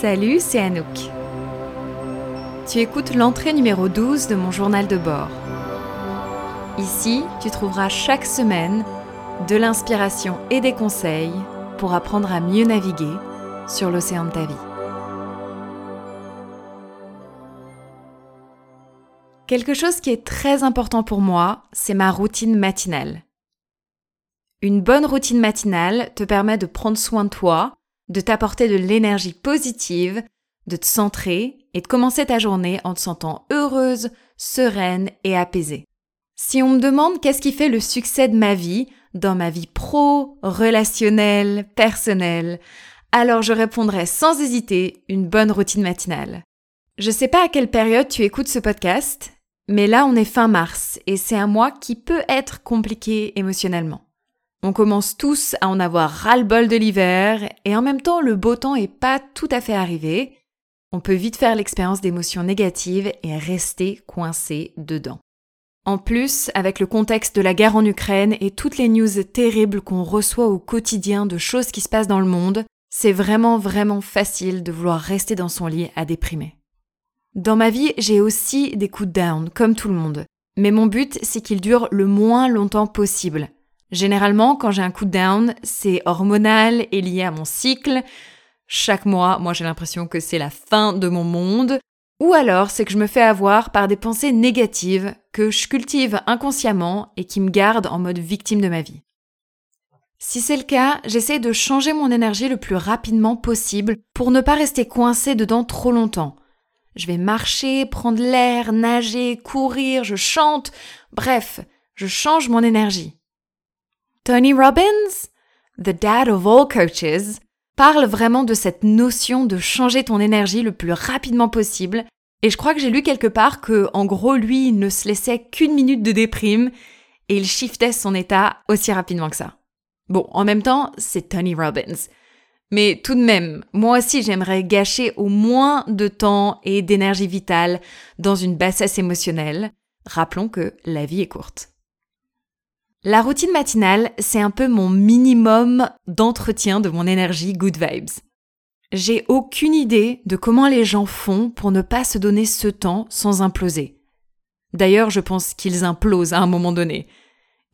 Salut, c'est Anouk. Tu écoutes l'entrée numéro 12 de mon journal de bord. Ici, tu trouveras chaque semaine de l'inspiration et des conseils pour apprendre à mieux naviguer sur l'océan de ta vie. Quelque chose qui est très important pour moi, c'est ma routine matinale. Une bonne routine matinale te permet de prendre soin de toi, de t'apporter de l'énergie positive, de te centrer et de commencer ta journée en te sentant heureuse, sereine et apaisée. Si on me demande qu'est-ce qui fait le succès de ma vie, dans ma vie pro, relationnelle, personnelle, alors je répondrai sans hésiter une bonne routine matinale. Je sais pas à quelle période tu écoutes ce podcast, mais là on est fin mars et c'est un mois qui peut être compliqué émotionnellement. On commence tous à en avoir ras-le-bol de l'hiver et en même temps le beau temps est pas tout à fait arrivé. On peut vite faire l'expérience d'émotions négatives et rester coincé dedans. En plus, avec le contexte de la guerre en Ukraine et toutes les news terribles qu'on reçoit au quotidien de choses qui se passent dans le monde, c'est vraiment vraiment facile de vouloir rester dans son lit à déprimer. Dans ma vie, j'ai aussi des coups de down, comme tout le monde. Mais mon but, c'est qu'ils durent le moins longtemps possible. Généralement, quand j'ai un coup de down, c'est hormonal et lié à mon cycle. Chaque mois, moi j'ai l'impression que c'est la fin de mon monde. Ou alors, c'est que je me fais avoir par des pensées négatives que je cultive inconsciemment et qui me gardent en mode victime de ma vie. Si c'est le cas, j'essaie de changer mon énergie le plus rapidement possible pour ne pas rester coincé dedans trop longtemps. Je vais marcher, prendre l'air, nager, courir, je chante, bref, je change mon énergie. Tony Robbins, the dad of all coaches, parle vraiment de cette notion de changer ton énergie le plus rapidement possible. Et je crois que j'ai lu quelque part que, en gros, lui, ne se laissait qu'une minute de déprime et il shiftait son état aussi rapidement que ça. Bon, en même temps, c'est Tony Robbins. Mais tout de même, moi aussi j'aimerais gâcher au moins de temps et d'énergie vitale dans une bassesse émotionnelle. Rappelons que la vie est courte. La routine matinale, c'est un peu mon minimum d'entretien de mon énergie good vibes. J'ai aucune idée de comment les gens font pour ne pas se donner ce temps sans imploser. D'ailleurs, je pense qu'ils implosent à un moment donné.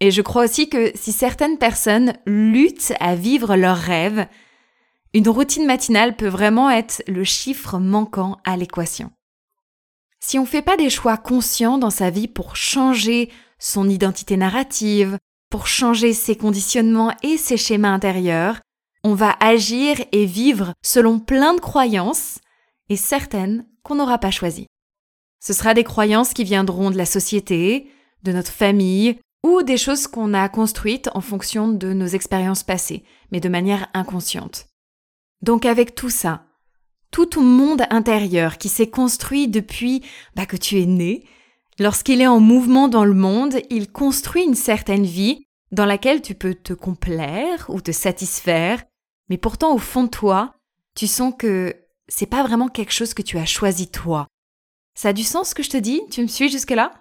Et je crois aussi que si certaines personnes luttent à vivre leurs rêves, une routine matinale peut vraiment être le chiffre manquant à l'équation. Si on ne fait pas des choix conscients dans sa vie pour changer son identité narrative, pour changer ses conditionnements et ses schémas intérieurs, on va agir et vivre selon plein de croyances et certaines qu'on n'aura pas choisies. Ce sera des croyances qui viendront de la société, de notre famille ou des choses qu'on a construites en fonction de nos expériences passées, mais de manière inconsciente. Donc avec tout ça, tout ton monde intérieur qui s'est construit depuis bah, que tu es né, Lorsqu'il est en mouvement dans le monde, il construit une certaine vie dans laquelle tu peux te complaire ou te satisfaire, mais pourtant au fond de toi, tu sens que c'est pas vraiment quelque chose que tu as choisi toi. Ça a du sens ce que je te dis? Tu me suis jusque-là?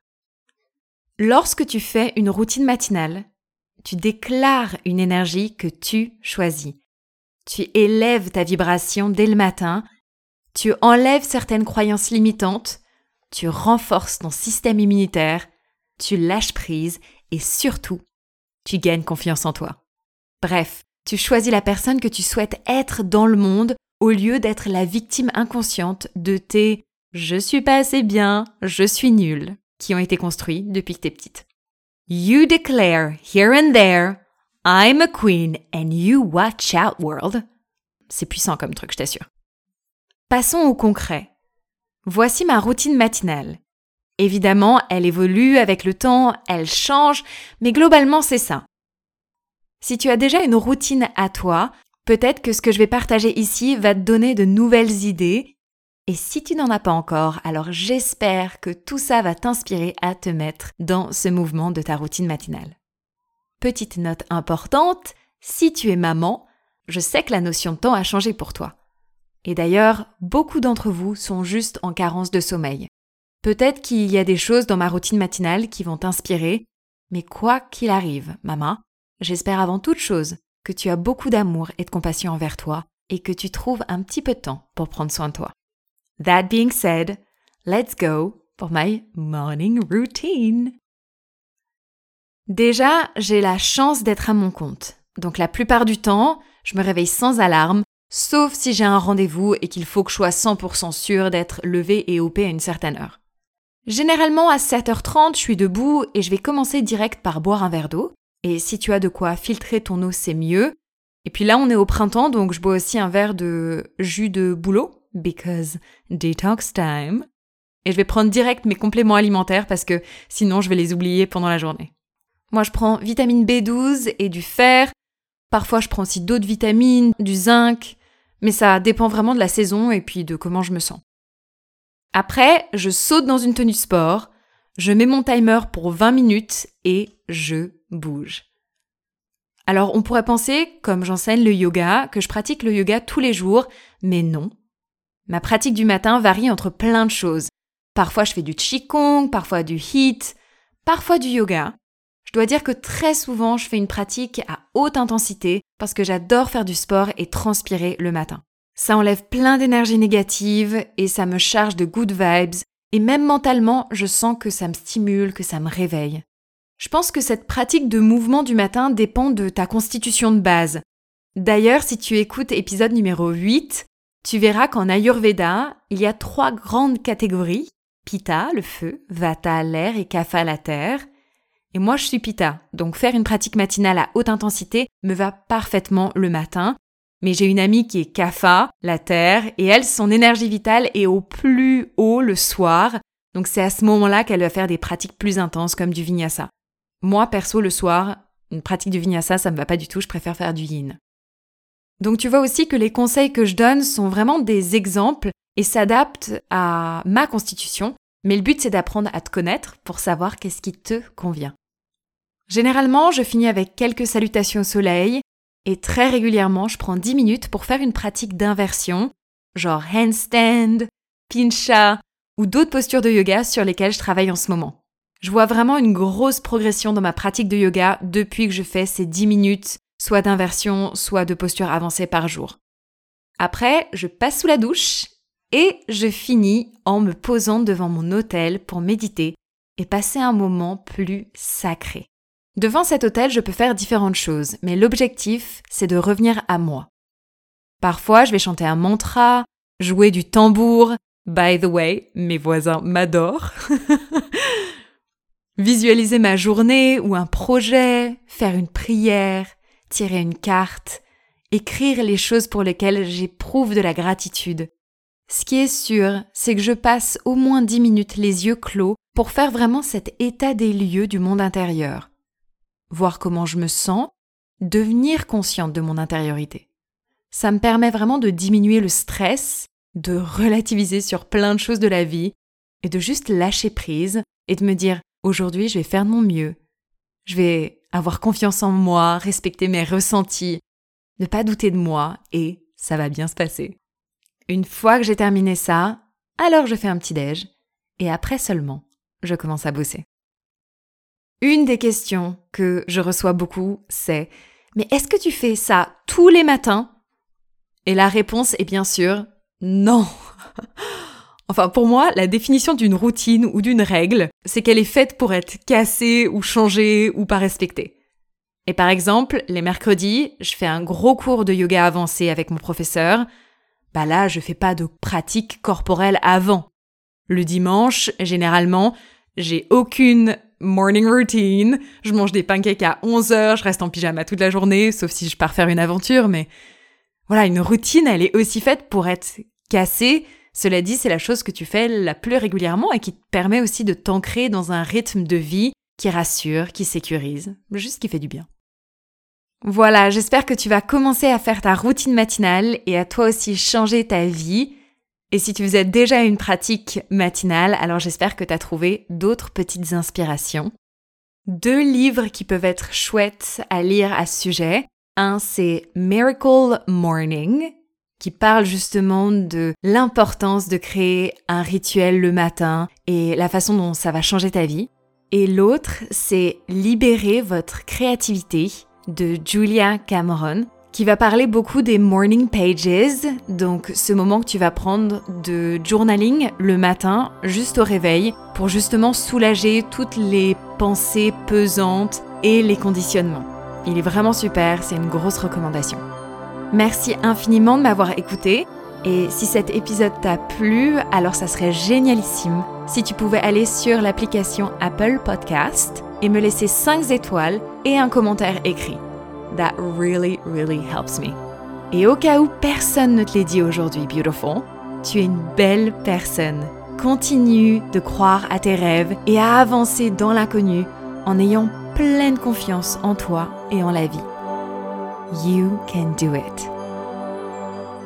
Lorsque tu fais une routine matinale, tu déclares une énergie que tu choisis. Tu élèves ta vibration dès le matin, tu enlèves certaines croyances limitantes, tu renforces ton système immunitaire, tu lâches prise et surtout, tu gagnes confiance en toi. Bref, tu choisis la personne que tu souhaites être dans le monde au lieu d'être la victime inconsciente de tes je suis pas assez bien, je suis nulle qui ont été construits depuis que t'es petite. You declare here and there, I'm a queen and you watch out world. C'est puissant comme truc, je t'assure. Passons au concret. Voici ma routine matinale. Évidemment, elle évolue avec le temps, elle change, mais globalement c'est ça. Si tu as déjà une routine à toi, peut-être que ce que je vais partager ici va te donner de nouvelles idées. Et si tu n'en as pas encore, alors j'espère que tout ça va t'inspirer à te mettre dans ce mouvement de ta routine matinale. Petite note importante, si tu es maman, je sais que la notion de temps a changé pour toi. Et d'ailleurs, beaucoup d'entre vous sont juste en carence de sommeil. Peut-être qu'il y a des choses dans ma routine matinale qui vont t'inspirer, mais quoi qu'il arrive, maman, j'espère avant toute chose que tu as beaucoup d'amour et de compassion envers toi et que tu trouves un petit peu de temps pour prendre soin de toi. That being said, let's go for my morning routine. Déjà, j'ai la chance d'être à mon compte. Donc la plupart du temps, je me réveille sans alarme, sauf si j'ai un rendez-vous et qu'il faut que je sois 100% sûr d'être levé et OP à une certaine heure. Généralement à 7h30, je suis debout et je vais commencer direct par boire un verre d'eau. Et si tu as de quoi filtrer ton eau, c'est mieux. Et puis là, on est au printemps, donc je bois aussi un verre de jus de bouleau, because detox time. Et je vais prendre direct mes compléments alimentaires parce que sinon je vais les oublier pendant la journée. Moi, je prends vitamine B12 et du fer. Parfois, je prends aussi d'autres vitamines, du zinc. Mais ça dépend vraiment de la saison et puis de comment je me sens. Après, je saute dans une tenue sport, je mets mon timer pour 20 minutes et je bouge. Alors on pourrait penser, comme j'enseigne le yoga, que je pratique le yoga tous les jours, mais non. Ma pratique du matin varie entre plein de choses. Parfois je fais du qigong, parfois du hit, parfois du yoga. Je dois dire que très souvent je fais une pratique à haute intensité parce que j'adore faire du sport et transpirer le matin. Ça enlève plein d'énergie négative et ça me charge de good vibes. Et même mentalement, je sens que ça me stimule, que ça me réveille. Je pense que cette pratique de mouvement du matin dépend de ta constitution de base. D'ailleurs, si tu écoutes épisode numéro 8, tu verras qu'en Ayurveda, il y a trois grandes catégories. Pitta, le feu, Vata, l'air et Kapha, la terre. Et moi, je suis Pitta, donc faire une pratique matinale à haute intensité me va parfaitement le matin mais j'ai une amie qui est Kapha, la Terre, et elle, son énergie vitale est au plus haut le soir. Donc c'est à ce moment-là qu'elle va faire des pratiques plus intenses comme du vinyasa. Moi, perso, le soir, une pratique du vinyasa, ça me va pas du tout, je préfère faire du yin. Donc tu vois aussi que les conseils que je donne sont vraiment des exemples et s'adaptent à ma constitution, mais le but c'est d'apprendre à te connaître pour savoir qu'est-ce qui te convient. Généralement, je finis avec quelques salutations au soleil, et très régulièrement, je prends 10 minutes pour faire une pratique d'inversion, genre handstand, pincha ou d'autres postures de yoga sur lesquelles je travaille en ce moment. Je vois vraiment une grosse progression dans ma pratique de yoga depuis que je fais ces 10 minutes, soit d'inversion, soit de posture avancée par jour. Après, je passe sous la douche et je finis en me posant devant mon hôtel pour méditer et passer un moment plus sacré. Devant cet hôtel, je peux faire différentes choses, mais l'objectif, c'est de revenir à moi. Parfois, je vais chanter un mantra, jouer du tambour. By the way, mes voisins m'adorent. Visualiser ma journée ou un projet, faire une prière, tirer une carte, écrire les choses pour lesquelles j'éprouve de la gratitude. Ce qui est sûr, c'est que je passe au moins dix minutes les yeux clos pour faire vraiment cet état des lieux du monde intérieur voir comment je me sens, devenir consciente de mon intériorité. Ça me permet vraiment de diminuer le stress, de relativiser sur plein de choses de la vie et de juste lâcher prise et de me dire aujourd'hui je vais faire de mon mieux. Je vais avoir confiance en moi, respecter mes ressentis, ne pas douter de moi et ça va bien se passer. Une fois que j'ai terminé ça, alors je fais un petit déj et après seulement, je commence à bosser. Une des questions que je reçois beaucoup, c'est Mais est-ce que tu fais ça tous les matins? Et la réponse est bien sûr non. enfin, pour moi, la définition d'une routine ou d'une règle, c'est qu'elle est faite pour être cassée ou changée ou pas respectée. Et par exemple, les mercredis, je fais un gros cours de yoga avancé avec mon professeur. Bah là, je fais pas de pratique corporelle avant. Le dimanche, généralement, j'ai aucune morning routine. Je mange des pancakes à 11 heures, je reste en pyjama toute la journée, sauf si je pars faire une aventure, mais voilà, une routine, elle est aussi faite pour être cassée. Cela dit, c'est la chose que tu fais la plus régulièrement et qui te permet aussi de t'ancrer dans un rythme de vie qui rassure, qui sécurise, juste qui fait du bien. Voilà, j'espère que tu vas commencer à faire ta routine matinale et à toi aussi changer ta vie et si tu faisais déjà une pratique matinale, alors j'espère que tu as trouvé d'autres petites inspirations. Deux livres qui peuvent être chouettes à lire à ce sujet. Un, c'est Miracle Morning, qui parle justement de l'importance de créer un rituel le matin et la façon dont ça va changer ta vie. Et l'autre, c'est Libérer votre créativité de Julia Cameron, qui va parler beaucoup des morning pages, donc ce moment que tu vas prendre de journaling le matin, juste au réveil, pour justement soulager toutes les pensées pesantes et les conditionnements. Il est vraiment super, c'est une grosse recommandation. Merci infiniment de m'avoir écouté. Et si cet épisode t'a plu, alors ça serait génialissime si tu pouvais aller sur l'application Apple Podcast et me laisser 5 étoiles et un commentaire écrit. That really, really helps me. Et au cas où personne ne te l'ait dit aujourd'hui, beautiful, tu es une belle personne. Continue de croire à tes rêves et à avancer dans l'inconnu en ayant pleine confiance en toi et en la vie. You can do it.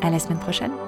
À la semaine prochaine.